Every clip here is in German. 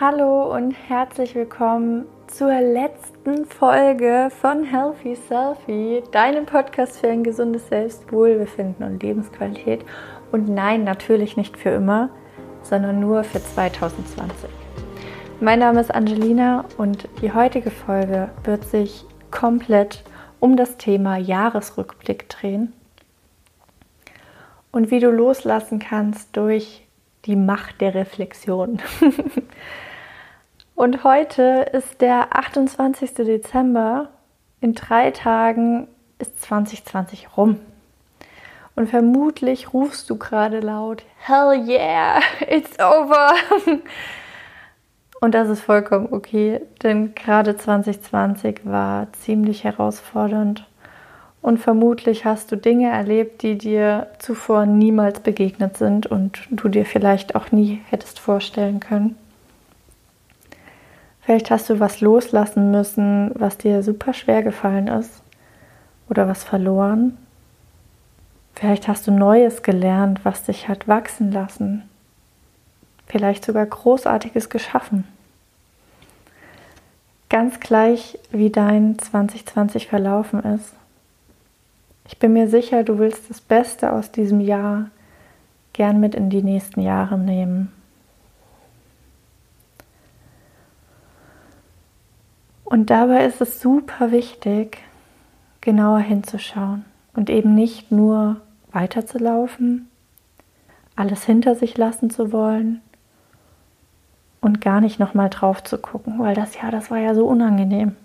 Hallo und herzlich willkommen zur letzten Folge von Healthy Selfie, deinem Podcast für ein gesundes Selbstwohlbefinden und Lebensqualität. Und nein, natürlich nicht für immer, sondern nur für 2020. Mein Name ist Angelina und die heutige Folge wird sich komplett um das Thema Jahresrückblick drehen und wie du loslassen kannst durch die Macht der Reflexion. Und heute ist der 28. Dezember. In drei Tagen ist 2020 rum. Und vermutlich rufst du gerade laut, Hell yeah, it's over. Und das ist vollkommen okay, denn gerade 2020 war ziemlich herausfordernd. Und vermutlich hast du Dinge erlebt, die dir zuvor niemals begegnet sind und du dir vielleicht auch nie hättest vorstellen können. Vielleicht hast du was loslassen müssen, was dir super schwer gefallen ist oder was verloren. Vielleicht hast du Neues gelernt, was dich hat wachsen lassen. Vielleicht sogar Großartiges geschaffen. Ganz gleich, wie dein 2020 verlaufen ist. Ich bin mir sicher, du willst das Beste aus diesem Jahr gern mit in die nächsten Jahre nehmen. Und dabei ist es super wichtig, genauer hinzuschauen und eben nicht nur weiterzulaufen, alles hinter sich lassen zu wollen und gar nicht nochmal drauf zu gucken, weil das ja, das war ja so unangenehm.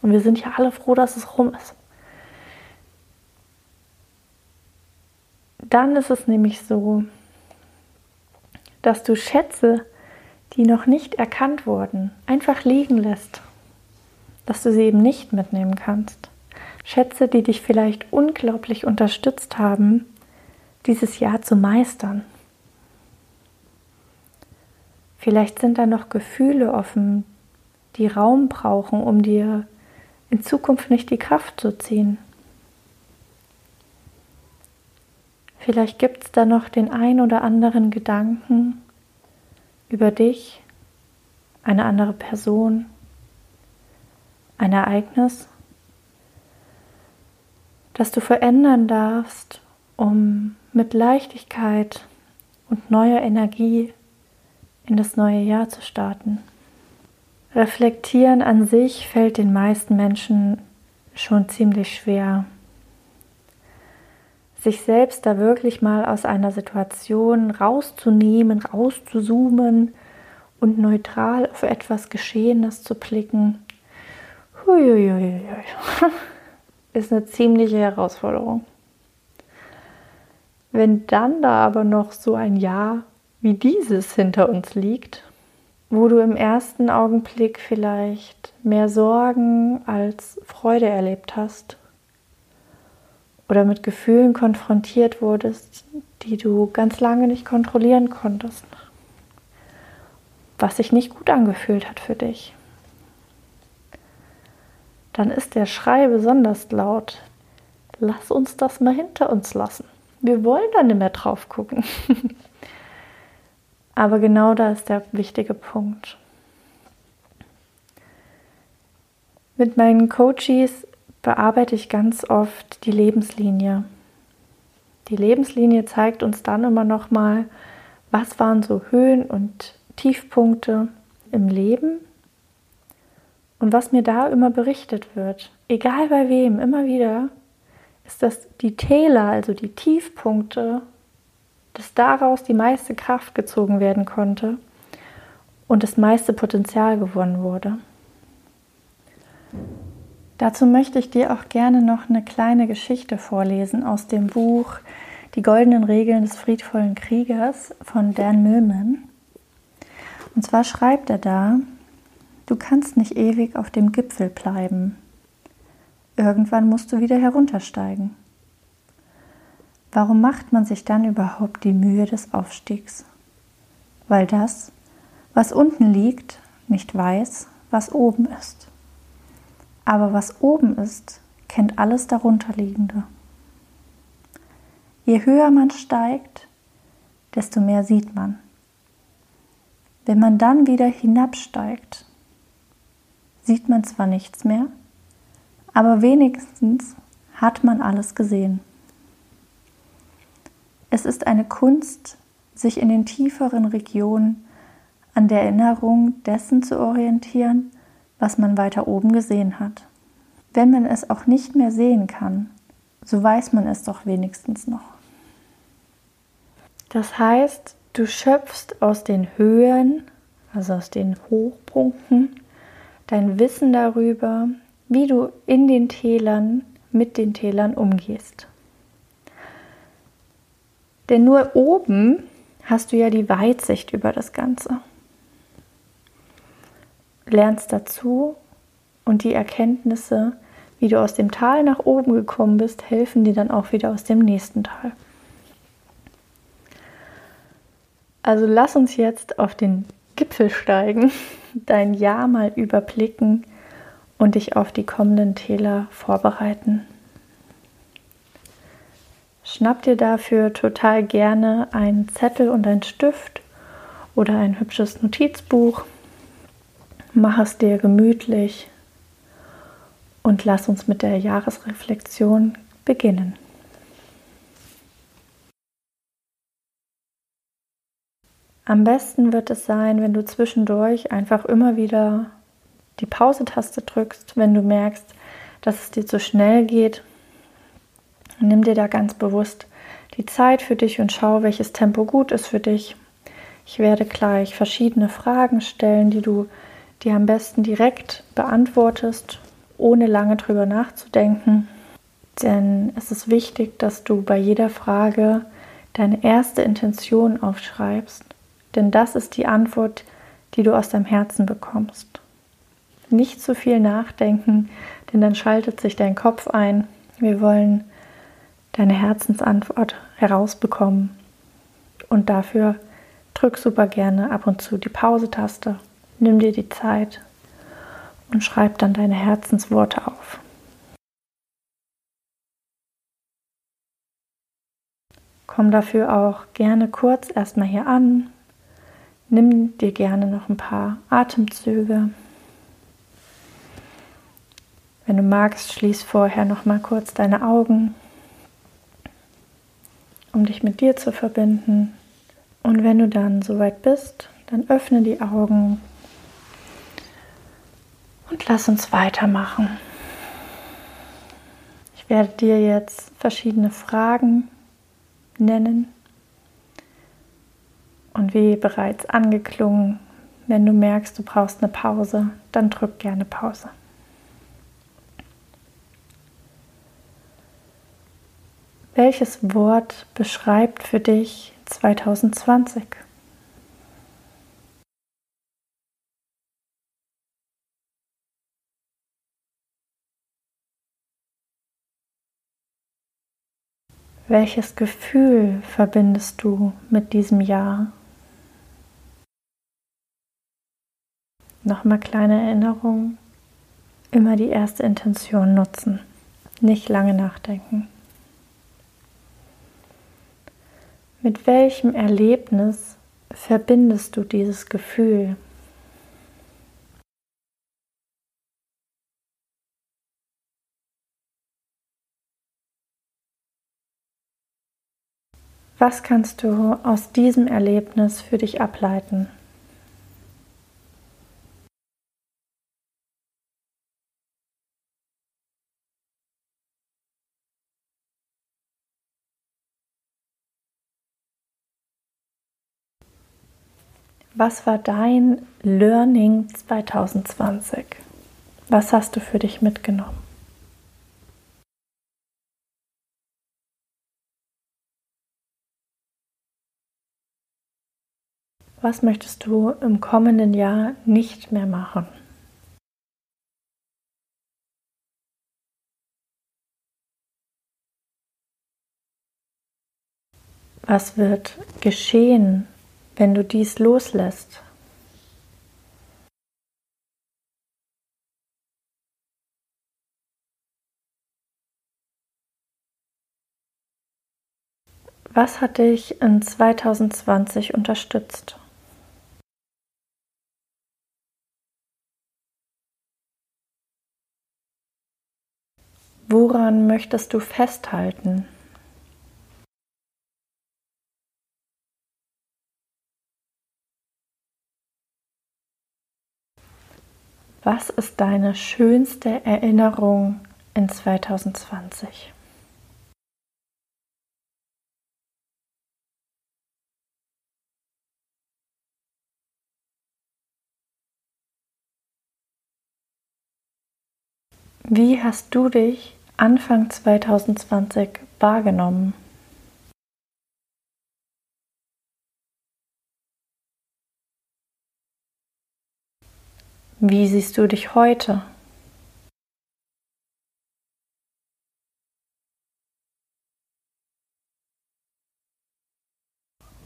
Und wir sind ja alle froh, dass es rum ist. Dann ist es nämlich so, dass du Schätze, die noch nicht erkannt wurden, einfach liegen lässt dass du sie eben nicht mitnehmen kannst. Schätze, die dich vielleicht unglaublich unterstützt haben, dieses Jahr zu meistern. Vielleicht sind da noch Gefühle offen, die Raum brauchen, um dir in Zukunft nicht die Kraft zu ziehen. Vielleicht gibt es da noch den ein oder anderen Gedanken über dich, eine andere Person, ein Ereignis, das du verändern darfst, um mit Leichtigkeit und neuer Energie in das neue Jahr zu starten. Reflektieren an sich fällt den meisten Menschen schon ziemlich schwer. Sich selbst da wirklich mal aus einer Situation rauszunehmen, rauszuzoomen und neutral auf etwas Geschehenes zu blicken, Ist eine ziemliche Herausforderung. Wenn dann da aber noch so ein Jahr wie dieses hinter uns liegt, wo du im ersten Augenblick vielleicht mehr Sorgen als Freude erlebt hast oder mit Gefühlen konfrontiert wurdest, die du ganz lange nicht kontrollieren konntest, was sich nicht gut angefühlt hat für dich dann ist der Schrei besonders laut. Lass uns das mal hinter uns lassen. Wir wollen da nicht mehr drauf gucken. Aber genau da ist der wichtige Punkt. Mit meinen Coaches bearbeite ich ganz oft die Lebenslinie. Die Lebenslinie zeigt uns dann immer noch mal, was waren so Höhen und Tiefpunkte im Leben und was mir da immer berichtet wird, egal bei wem, immer wieder, ist, dass die Täler, also die Tiefpunkte, dass daraus die meiste Kraft gezogen werden konnte und das meiste Potenzial gewonnen wurde. Dazu möchte ich dir auch gerne noch eine kleine Geschichte vorlesen aus dem Buch Die goldenen Regeln des friedvollen Kriegers von Dan Millman. Und zwar schreibt er da, Du kannst nicht ewig auf dem Gipfel bleiben. Irgendwann musst du wieder heruntersteigen. Warum macht man sich dann überhaupt die Mühe des Aufstiegs? Weil das, was unten liegt, nicht weiß, was oben ist. Aber was oben ist, kennt alles darunterliegende. Je höher man steigt, desto mehr sieht man. Wenn man dann wieder hinabsteigt, sieht man zwar nichts mehr, aber wenigstens hat man alles gesehen. Es ist eine Kunst, sich in den tieferen Regionen an der Erinnerung dessen zu orientieren, was man weiter oben gesehen hat. Wenn man es auch nicht mehr sehen kann, so weiß man es doch wenigstens noch. Das heißt, du schöpfst aus den Höhen, also aus den Hochpunkten, dein Wissen darüber, wie du in den Tälern mit den Tälern umgehst. Denn nur oben hast du ja die Weitsicht über das Ganze. Lernst dazu und die Erkenntnisse, wie du aus dem Tal nach oben gekommen bist, helfen dir dann auch wieder aus dem nächsten Tal. Also lass uns jetzt auf den Gipfel steigen, dein Jahr mal überblicken und dich auf die kommenden Täler vorbereiten. Schnapp dir dafür total gerne einen Zettel und einen Stift oder ein hübsches Notizbuch. Mach es dir gemütlich und lass uns mit der Jahresreflexion beginnen. Am besten wird es sein, wenn du zwischendurch einfach immer wieder die Pause-Taste drückst, wenn du merkst, dass es dir zu schnell geht. Nimm dir da ganz bewusst die Zeit für dich und schau, welches Tempo gut ist für dich. Ich werde gleich verschiedene Fragen stellen, die du dir am besten direkt beantwortest, ohne lange drüber nachzudenken. Denn es ist wichtig, dass du bei jeder Frage deine erste Intention aufschreibst denn das ist die Antwort, die du aus deinem Herzen bekommst. Nicht zu viel nachdenken, denn dann schaltet sich dein Kopf ein. Wir wollen deine Herzensantwort herausbekommen. Und dafür drück super gerne ab und zu die Pause-Taste. Nimm dir die Zeit und schreib dann deine Herzensworte auf. Komm dafür auch gerne kurz erstmal hier an, Nimm dir gerne noch ein paar Atemzüge. Wenn du magst, schließ vorher noch mal kurz deine Augen, um dich mit dir zu verbinden. Und wenn du dann soweit bist, dann öffne die Augen und lass uns weitermachen. Ich werde dir jetzt verschiedene Fragen nennen und wie bereits angeklungen, wenn du merkst, du brauchst eine Pause, dann drück gerne Pause. Welches Wort beschreibt für dich 2020? Welches Gefühl verbindest du mit diesem Jahr? Nochmal kleine Erinnerung. Immer die erste Intention nutzen. Nicht lange nachdenken. Mit welchem Erlebnis verbindest du dieses Gefühl? Was kannst du aus diesem Erlebnis für dich ableiten? Was war dein Learning 2020? Was hast du für dich mitgenommen? Was möchtest du im kommenden Jahr nicht mehr machen? Was wird geschehen, wenn du dies loslässt. Was hat dich in 2020 unterstützt? Woran möchtest du festhalten? Was ist deine schönste Erinnerung in 2020? Wie hast du dich Anfang 2020 wahrgenommen? Wie siehst du dich heute?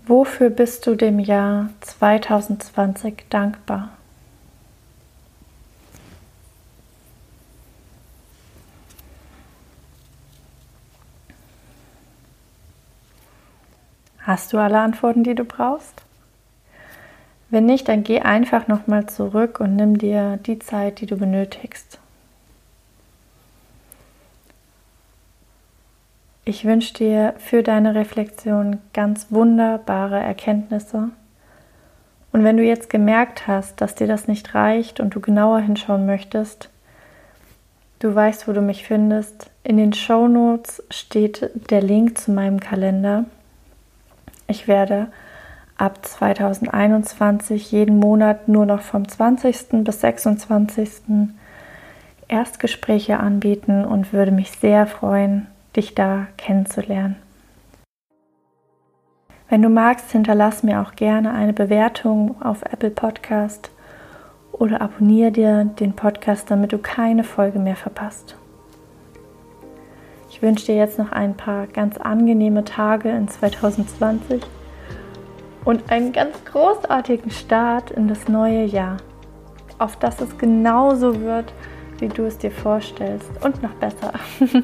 Wofür bist du dem Jahr 2020 dankbar? Hast du alle Antworten, die du brauchst? Wenn nicht, dann geh einfach nochmal zurück und nimm dir die Zeit, die du benötigst. Ich wünsche dir für deine Reflexion ganz wunderbare Erkenntnisse. Und wenn du jetzt gemerkt hast, dass dir das nicht reicht und du genauer hinschauen möchtest, du weißt, wo du mich findest. In den Show Notes steht der Link zu meinem Kalender. Ich werde ab 2021 jeden Monat nur noch vom 20. bis 26. Erstgespräche anbieten und würde mich sehr freuen, dich da kennenzulernen. Wenn du magst, hinterlass mir auch gerne eine Bewertung auf Apple Podcast oder abonniere dir den Podcast, damit du keine Folge mehr verpasst. Ich wünsche dir jetzt noch ein paar ganz angenehme Tage in 2020 und einen ganz großartigen Start in das neue Jahr, auf das es genauso wird, wie du es dir vorstellst und noch besser.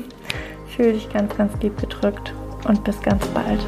Fühl dich ganz, ganz lieb gedrückt und bis ganz bald.